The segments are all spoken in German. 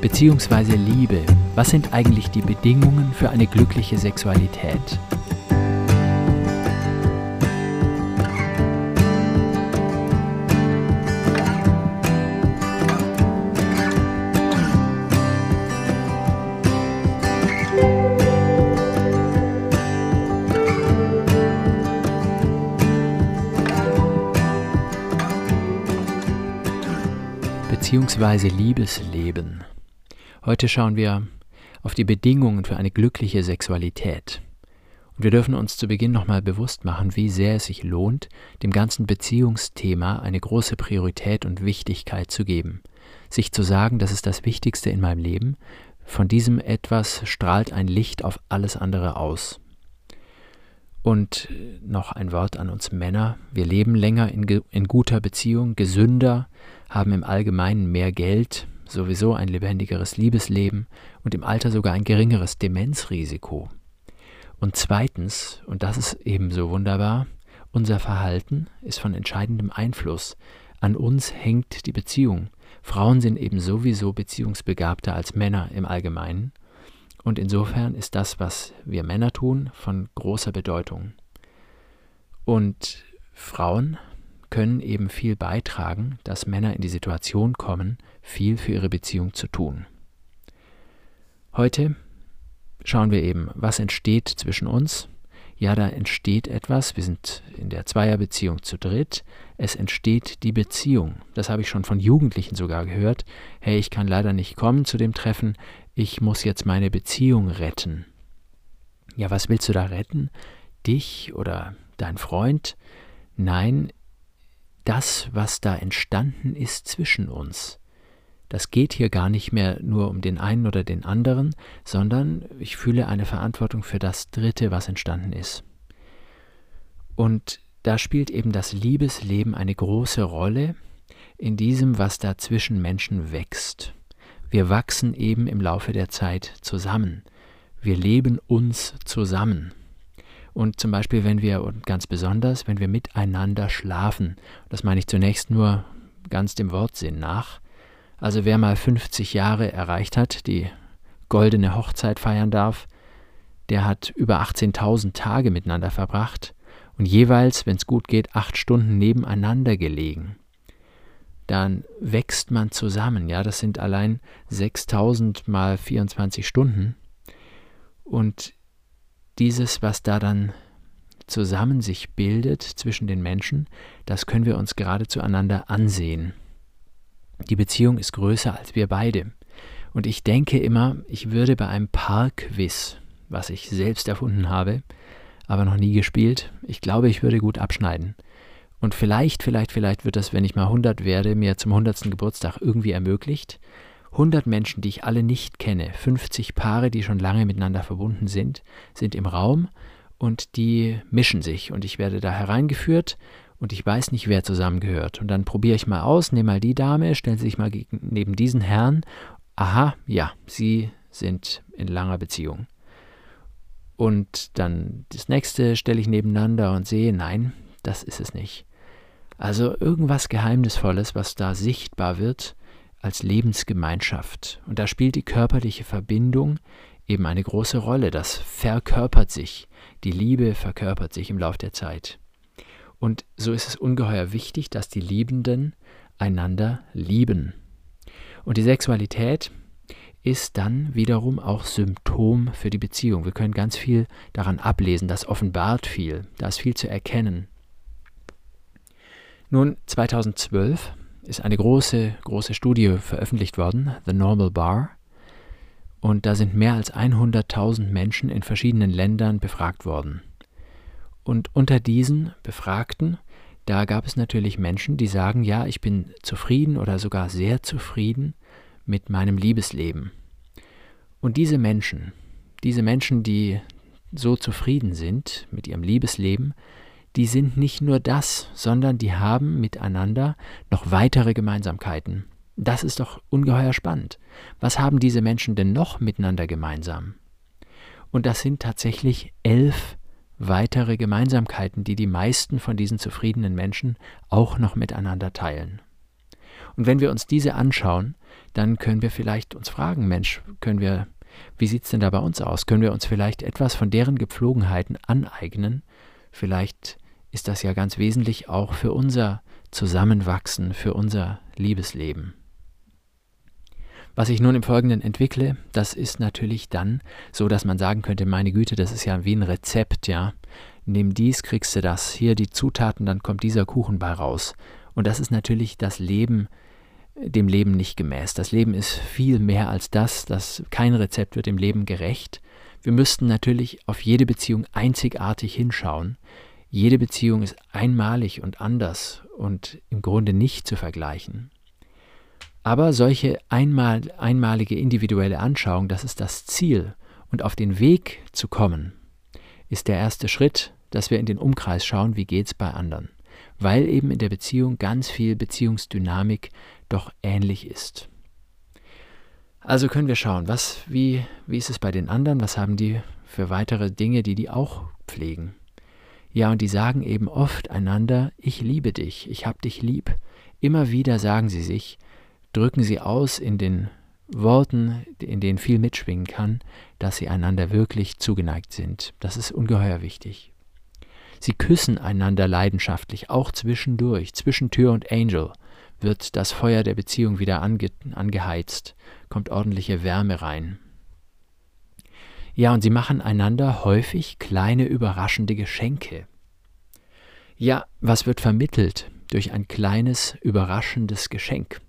beziehungsweise Liebe. Was sind eigentlich die Bedingungen für eine glückliche Sexualität? beziehungsweise Liebesleben. Heute schauen wir auf die Bedingungen für eine glückliche Sexualität. Und wir dürfen uns zu Beginn nochmal bewusst machen, wie sehr es sich lohnt, dem ganzen Beziehungsthema eine große Priorität und Wichtigkeit zu geben. Sich zu sagen, das ist das Wichtigste in meinem Leben, von diesem etwas strahlt ein Licht auf alles andere aus. Und noch ein Wort an uns Männer. Wir leben länger in, in guter Beziehung, gesünder, haben im Allgemeinen mehr Geld, sowieso ein lebendigeres Liebesleben und im Alter sogar ein geringeres Demenzrisiko. Und zweitens, und das ist ebenso wunderbar, unser Verhalten ist von entscheidendem Einfluss. An uns hängt die Beziehung. Frauen sind eben sowieso beziehungsbegabter als Männer im Allgemeinen. Und insofern ist das, was wir Männer tun, von großer Bedeutung. Und Frauen können eben viel beitragen, dass Männer in die Situation kommen, viel für ihre Beziehung zu tun. Heute schauen wir eben, was entsteht zwischen uns. Ja, da entsteht etwas. Wir sind in der Zweierbeziehung zu dritt. Es entsteht die Beziehung. Das habe ich schon von Jugendlichen sogar gehört. Hey, ich kann leider nicht kommen zu dem Treffen. Ich muss jetzt meine Beziehung retten. Ja, was willst du da retten? Dich oder dein Freund? Nein, das, was da entstanden ist zwischen uns. Das geht hier gar nicht mehr nur um den einen oder den anderen, sondern ich fühle eine Verantwortung für das Dritte, was entstanden ist. Und da spielt eben das Liebesleben eine große Rolle in diesem, was da zwischen Menschen wächst. Wir wachsen eben im Laufe der Zeit zusammen. Wir leben uns zusammen. Und zum Beispiel, wenn wir, und ganz besonders, wenn wir miteinander schlafen, das meine ich zunächst nur ganz dem Wortsinn nach, also wer mal 50 Jahre erreicht hat, die goldene Hochzeit feiern darf, der hat über 18.000 Tage miteinander verbracht und jeweils, wenn es gut geht, acht Stunden nebeneinander gelegen. Dann wächst man zusammen, ja, das sind allein 6.000 mal 24 Stunden. Und dieses, was da dann zusammen sich bildet zwischen den Menschen, das können wir uns gerade zueinander ansehen. Die Beziehung ist größer als wir beide. Und ich denke immer, ich würde bei einem Parkquiz, was ich selbst erfunden habe, aber noch nie gespielt, ich glaube, ich würde gut abschneiden. Und vielleicht, vielleicht, vielleicht wird das, wenn ich mal 100 werde, mir zum 100. Geburtstag irgendwie ermöglicht. 100 Menschen, die ich alle nicht kenne, 50 Paare, die schon lange miteinander verbunden sind, sind im Raum und die mischen sich und ich werde da hereingeführt und ich weiß nicht, wer zusammengehört. Und dann probiere ich mal aus, nehme mal die Dame, stelle sich mal neben diesen Herrn. Aha, ja, sie sind in langer Beziehung. Und dann das nächste stelle ich nebeneinander und sehe, nein, das ist es nicht. Also irgendwas Geheimnisvolles, was da sichtbar wird als Lebensgemeinschaft. Und da spielt die körperliche Verbindung eben eine große Rolle. Das verkörpert sich. Die Liebe verkörpert sich im Lauf der Zeit. Und so ist es ungeheuer wichtig, dass die Liebenden einander lieben. Und die Sexualität ist dann wiederum auch Symptom für die Beziehung. Wir können ganz viel daran ablesen, das offenbart viel, da ist viel zu erkennen. Nun, 2012 ist eine große, große Studie veröffentlicht worden, The Normal Bar. Und da sind mehr als 100.000 Menschen in verschiedenen Ländern befragt worden. Und unter diesen Befragten, da gab es natürlich Menschen, die sagen, ja, ich bin zufrieden oder sogar sehr zufrieden mit meinem Liebesleben. Und diese Menschen, diese Menschen, die so zufrieden sind mit ihrem Liebesleben, die sind nicht nur das, sondern die haben miteinander noch weitere Gemeinsamkeiten. Das ist doch ungeheuer spannend. Was haben diese Menschen denn noch miteinander gemeinsam? Und das sind tatsächlich elf weitere Gemeinsamkeiten, die die meisten von diesen zufriedenen Menschen auch noch miteinander teilen. Und wenn wir uns diese anschauen, dann können wir vielleicht uns fragen, Mensch, können wir, wie sieht es denn da bei uns aus? Können wir uns vielleicht etwas von deren Gepflogenheiten aneignen? Vielleicht ist das ja ganz wesentlich auch für unser Zusammenwachsen, für unser Liebesleben. Was ich nun im Folgenden entwickle, das ist natürlich dann so, dass man sagen könnte, meine Güte, das ist ja wie ein Rezept, ja. Nimm dies, kriegst du das, hier die Zutaten, dann kommt dieser Kuchen bei raus. Und das ist natürlich das Leben, dem Leben nicht gemäß. Das Leben ist viel mehr als das, dass kein Rezept wird dem Leben gerecht. Wir müssten natürlich auf jede Beziehung einzigartig hinschauen. Jede Beziehung ist einmalig und anders und im Grunde nicht zu vergleichen. Aber solche einmal, einmalige individuelle Anschauung, das ist das Ziel. Und auf den Weg zu kommen, ist der erste Schritt, dass wir in den Umkreis schauen, wie geht es bei anderen. Weil eben in der Beziehung ganz viel Beziehungsdynamik doch ähnlich ist. Also können wir schauen, was, wie, wie ist es bei den anderen, was haben die für weitere Dinge, die die auch pflegen. Ja, und die sagen eben oft einander, ich liebe dich, ich hab dich lieb. Immer wieder sagen sie sich, drücken sie aus in den Worten, in denen viel mitschwingen kann, dass sie einander wirklich zugeneigt sind. Das ist ungeheuer wichtig. Sie küssen einander leidenschaftlich, auch zwischendurch, zwischen Tür und Angel wird das Feuer der Beziehung wieder ange angeheizt, kommt ordentliche Wärme rein. Ja, und sie machen einander häufig kleine überraschende Geschenke. Ja, was wird vermittelt durch ein kleines überraschendes Geschenk?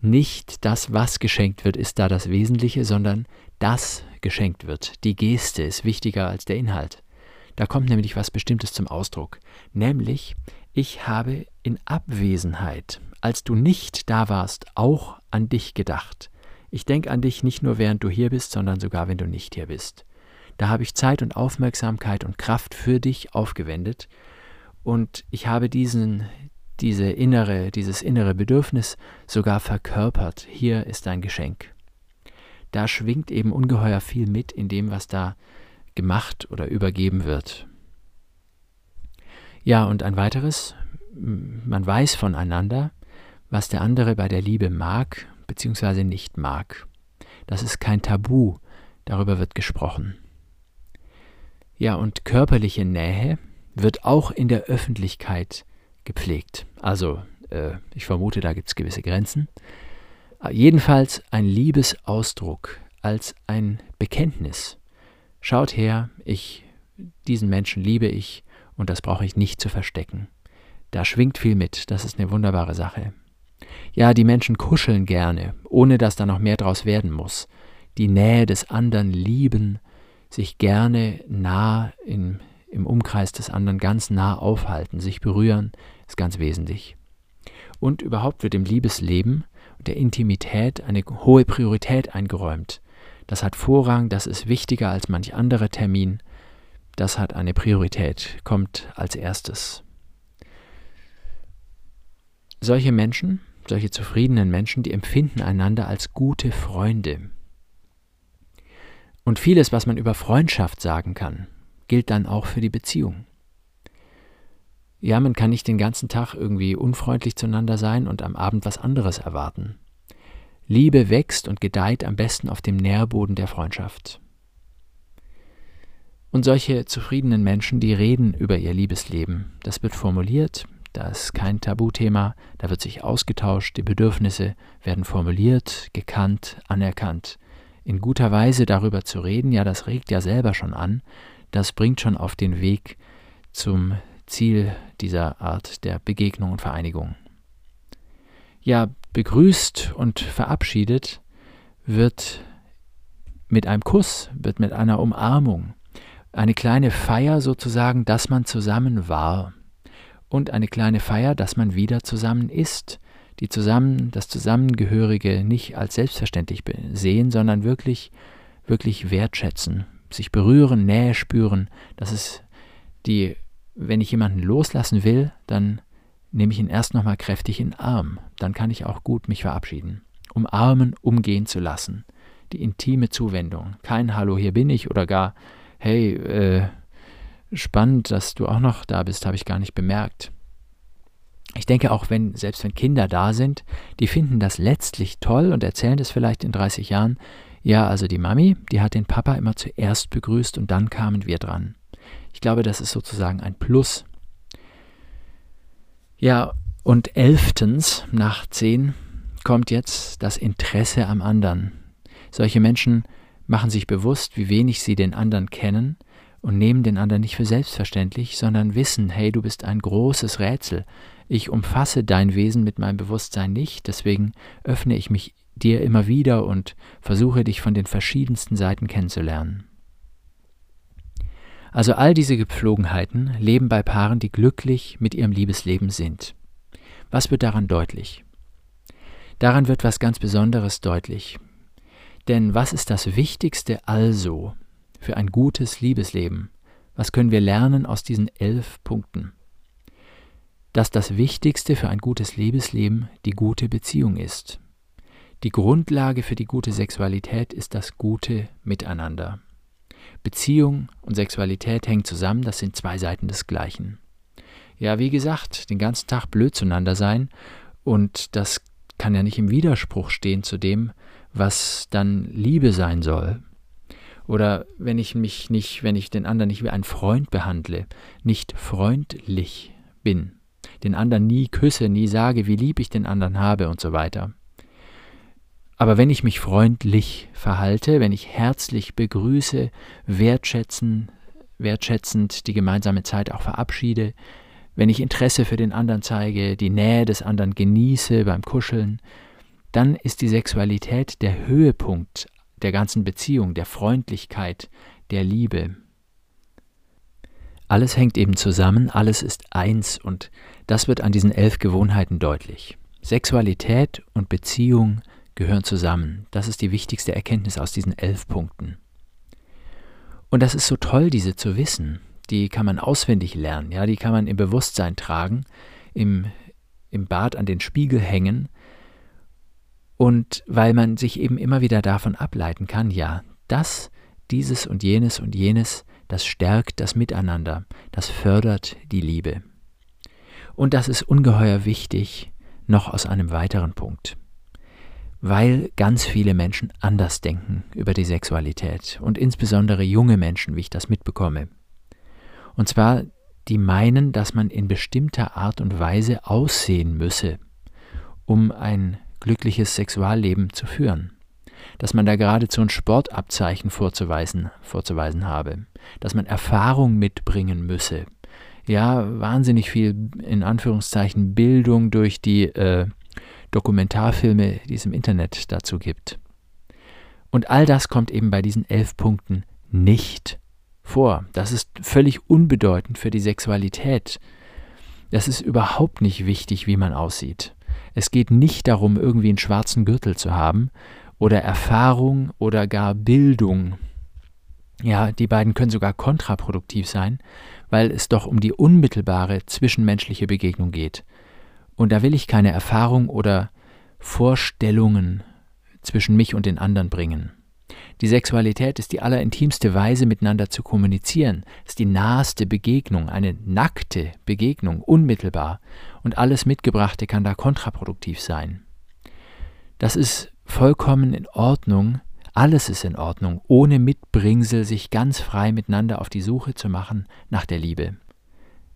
Nicht das, was geschenkt wird, ist da das Wesentliche, sondern das geschenkt wird. Die Geste ist wichtiger als der Inhalt. Da kommt nämlich was Bestimmtes zum Ausdruck, nämlich ich habe in Abwesenheit, als du nicht da warst, auch an dich gedacht. Ich denke an dich nicht nur während du hier bist, sondern sogar wenn du nicht hier bist. Da habe ich Zeit und Aufmerksamkeit und Kraft für dich aufgewendet und ich habe diesen, diese innere, dieses innere Bedürfnis sogar verkörpert. Hier ist dein Geschenk. Da schwingt eben ungeheuer viel mit in dem, was da gemacht oder übergeben wird. Ja, und ein weiteres, man weiß voneinander, was der andere bei der Liebe mag bzw. nicht mag. Das ist kein Tabu, darüber wird gesprochen. Ja, und körperliche Nähe wird auch in der Öffentlichkeit gepflegt. Also äh, ich vermute, da gibt es gewisse Grenzen. Äh, jedenfalls ein Liebesausdruck als ein Bekenntnis. Schaut her, ich, diesen Menschen liebe ich und das brauche ich nicht zu verstecken. Da schwingt viel mit, das ist eine wunderbare Sache. Ja, die Menschen kuscheln gerne, ohne dass da noch mehr draus werden muss. Die Nähe des anderen lieben, sich gerne nah im, im Umkreis des anderen ganz nah aufhalten, sich berühren, ist ganz wesentlich. Und überhaupt wird dem Liebesleben und der Intimität eine hohe Priorität eingeräumt. Das hat Vorrang, das ist wichtiger als manch anderer Termin. Das hat eine Priorität, kommt als erstes. Solche Menschen, solche zufriedenen Menschen, die empfinden einander als gute Freunde. Und vieles, was man über Freundschaft sagen kann, gilt dann auch für die Beziehung. Ja, man kann nicht den ganzen Tag irgendwie unfreundlich zueinander sein und am Abend was anderes erwarten. Liebe wächst und gedeiht am besten auf dem Nährboden der Freundschaft. Und solche zufriedenen Menschen, die reden über ihr Liebesleben. Das wird formuliert, da ist kein Tabuthema, da wird sich ausgetauscht, die Bedürfnisse werden formuliert, gekannt, anerkannt. In guter Weise darüber zu reden, ja, das regt ja selber schon an, das bringt schon auf den Weg zum Ziel dieser Art der Begegnung und Vereinigung. Ja, begrüßt und verabschiedet wird mit einem Kuss, wird mit einer Umarmung, eine kleine Feier sozusagen, dass man zusammen war. Und eine kleine Feier, dass man wieder zusammen ist, die zusammen das Zusammengehörige nicht als selbstverständlich sehen, sondern wirklich wirklich wertschätzen, sich berühren, Nähe spüren, das ist die wenn ich jemanden loslassen will, dann nehme ich ihn erst nochmal kräftig in den Arm. Dann kann ich auch gut mich verabschieden. Umarmen, umgehen zu lassen. Die intime Zuwendung. Kein Hallo, hier bin ich oder gar, hey, äh, spannend, dass du auch noch da bist, habe ich gar nicht bemerkt. Ich denke auch, wenn, selbst wenn Kinder da sind, die finden das letztlich toll und erzählen das vielleicht in 30 Jahren. Ja, also die Mami, die hat den Papa immer zuerst begrüßt und dann kamen wir dran. Ich glaube, das ist sozusagen ein Plus. Ja, und elftens, nach zehn, kommt jetzt das Interesse am anderen. Solche Menschen machen sich bewusst, wie wenig sie den anderen kennen und nehmen den anderen nicht für selbstverständlich, sondern wissen, hey, du bist ein großes Rätsel. Ich umfasse dein Wesen mit meinem Bewusstsein nicht, deswegen öffne ich mich dir immer wieder und versuche dich von den verschiedensten Seiten kennenzulernen. Also all diese Gepflogenheiten leben bei Paaren, die glücklich mit ihrem Liebesleben sind. Was wird daran deutlich? Daran wird was ganz Besonderes deutlich. Denn was ist das Wichtigste also für ein gutes Liebesleben? Was können wir lernen aus diesen elf Punkten? Dass das Wichtigste für ein gutes Liebesleben die gute Beziehung ist. Die Grundlage für die gute Sexualität ist das gute Miteinander. Beziehung und Sexualität hängen zusammen, das sind zwei Seiten des Gleichen. Ja, wie gesagt, den ganzen Tag blöd zueinander sein und das kann ja nicht im Widerspruch stehen zu dem, was dann Liebe sein soll. Oder wenn ich mich nicht, wenn ich den anderen nicht wie ein Freund behandle, nicht freundlich bin, den anderen nie küsse, nie sage, wie lieb ich den anderen habe und so weiter. Aber wenn ich mich freundlich verhalte, wenn ich herzlich begrüße, wertschätzen, wertschätzend die gemeinsame Zeit auch verabschiede, wenn ich Interesse für den anderen zeige, die Nähe des anderen genieße beim Kuscheln, dann ist die Sexualität der Höhepunkt der ganzen Beziehung, der Freundlichkeit, der Liebe. Alles hängt eben zusammen, alles ist eins und das wird an diesen elf Gewohnheiten deutlich. Sexualität und Beziehung gehören zusammen. Das ist die wichtigste Erkenntnis aus diesen elf Punkten. Und das ist so toll, diese zu wissen. Die kann man auswendig lernen, ja, die kann man im Bewusstsein tragen, im, im Bad an den Spiegel hängen. Und weil man sich eben immer wieder davon ableiten kann, ja, das, dieses und jenes und jenes, das stärkt das Miteinander, das fördert die Liebe. Und das ist ungeheuer wichtig, noch aus einem weiteren Punkt weil ganz viele Menschen anders denken über die Sexualität und insbesondere junge Menschen, wie ich das mitbekomme. Und zwar, die meinen, dass man in bestimmter Art und Weise aussehen müsse, um ein glückliches Sexualleben zu führen. Dass man da geradezu ein Sportabzeichen vorzuweisen, vorzuweisen habe, dass man Erfahrung mitbringen müsse. Ja, wahnsinnig viel in Anführungszeichen Bildung durch die äh, Dokumentarfilme, die es im Internet dazu gibt. Und all das kommt eben bei diesen elf Punkten nicht vor. Das ist völlig unbedeutend für die Sexualität. Das ist überhaupt nicht wichtig, wie man aussieht. Es geht nicht darum, irgendwie einen schwarzen Gürtel zu haben oder Erfahrung oder gar Bildung. Ja, die beiden können sogar kontraproduktiv sein, weil es doch um die unmittelbare zwischenmenschliche Begegnung geht. Und da will ich keine Erfahrung oder Vorstellungen zwischen mich und den anderen bringen. Die Sexualität ist die allerintimste Weise, miteinander zu kommunizieren, ist die naheste Begegnung, eine nackte Begegnung, unmittelbar, und alles Mitgebrachte kann da kontraproduktiv sein. Das ist vollkommen in Ordnung, alles ist in Ordnung, ohne Mitbringsel sich ganz frei miteinander auf die Suche zu machen nach der Liebe.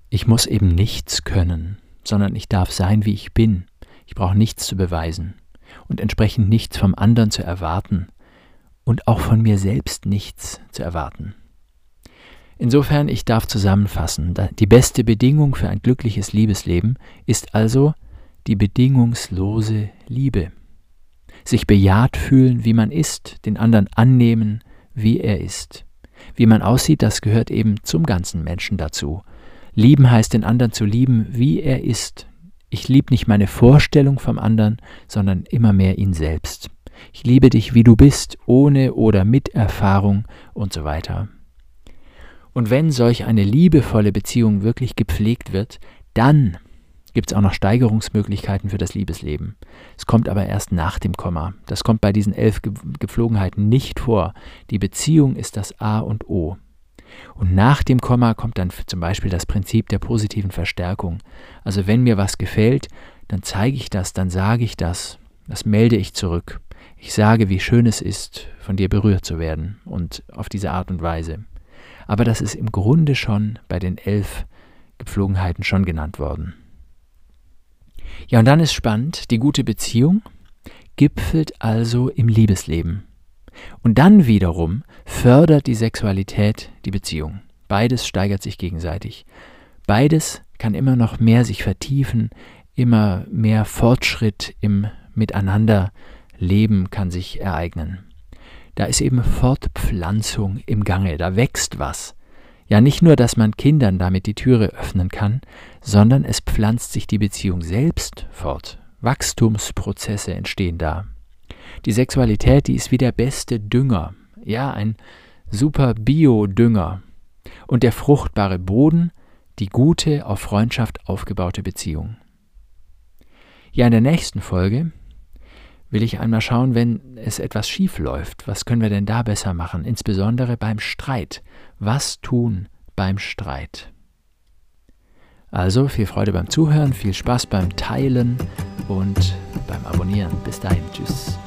Ich muss eben nichts können sondern ich darf sein, wie ich bin. Ich brauche nichts zu beweisen und entsprechend nichts vom anderen zu erwarten und auch von mir selbst nichts zu erwarten. Insofern, ich darf zusammenfassen, die beste Bedingung für ein glückliches Liebesleben ist also die bedingungslose Liebe. Sich bejaht fühlen, wie man ist, den anderen annehmen, wie er ist. Wie man aussieht, das gehört eben zum ganzen Menschen dazu. Lieben heißt den anderen zu lieben, wie er ist. Ich liebe nicht meine Vorstellung vom anderen, sondern immer mehr ihn selbst. Ich liebe dich, wie du bist, ohne oder mit Erfahrung und so weiter. Und wenn solch eine liebevolle Beziehung wirklich gepflegt wird, dann gibt es auch noch Steigerungsmöglichkeiten für das Liebesleben. Es kommt aber erst nach dem Komma. Das kommt bei diesen elf Gepflogenheiten nicht vor. Die Beziehung ist das A und O. Und nach dem Komma kommt dann zum Beispiel das Prinzip der positiven Verstärkung. Also wenn mir was gefällt, dann zeige ich das, dann sage ich das, das melde ich zurück. Ich sage, wie schön es ist, von dir berührt zu werden und auf diese Art und Weise. Aber das ist im Grunde schon bei den elf Gepflogenheiten schon genannt worden. Ja, und dann ist spannend, die gute Beziehung gipfelt also im Liebesleben. Und dann wiederum fördert die Sexualität die Beziehung. Beides steigert sich gegenseitig. Beides kann immer noch mehr sich vertiefen, immer mehr Fortschritt im Miteinanderleben kann sich ereignen. Da ist eben Fortpflanzung im Gange, da wächst was. Ja, nicht nur, dass man Kindern damit die Türe öffnen kann, sondern es pflanzt sich die Beziehung selbst fort. Wachstumsprozesse entstehen da. Die Sexualität, die ist wie der beste Dünger, ja, ein super Biodünger. Und der fruchtbare Boden, die gute, auf Freundschaft aufgebaute Beziehung. Ja, in der nächsten Folge will ich einmal schauen, wenn es etwas schief läuft, was können wir denn da besser machen, insbesondere beim Streit. Was tun beim Streit? Also viel Freude beim Zuhören, viel Spaß beim Teilen und beim Abonnieren. Bis dahin, tschüss.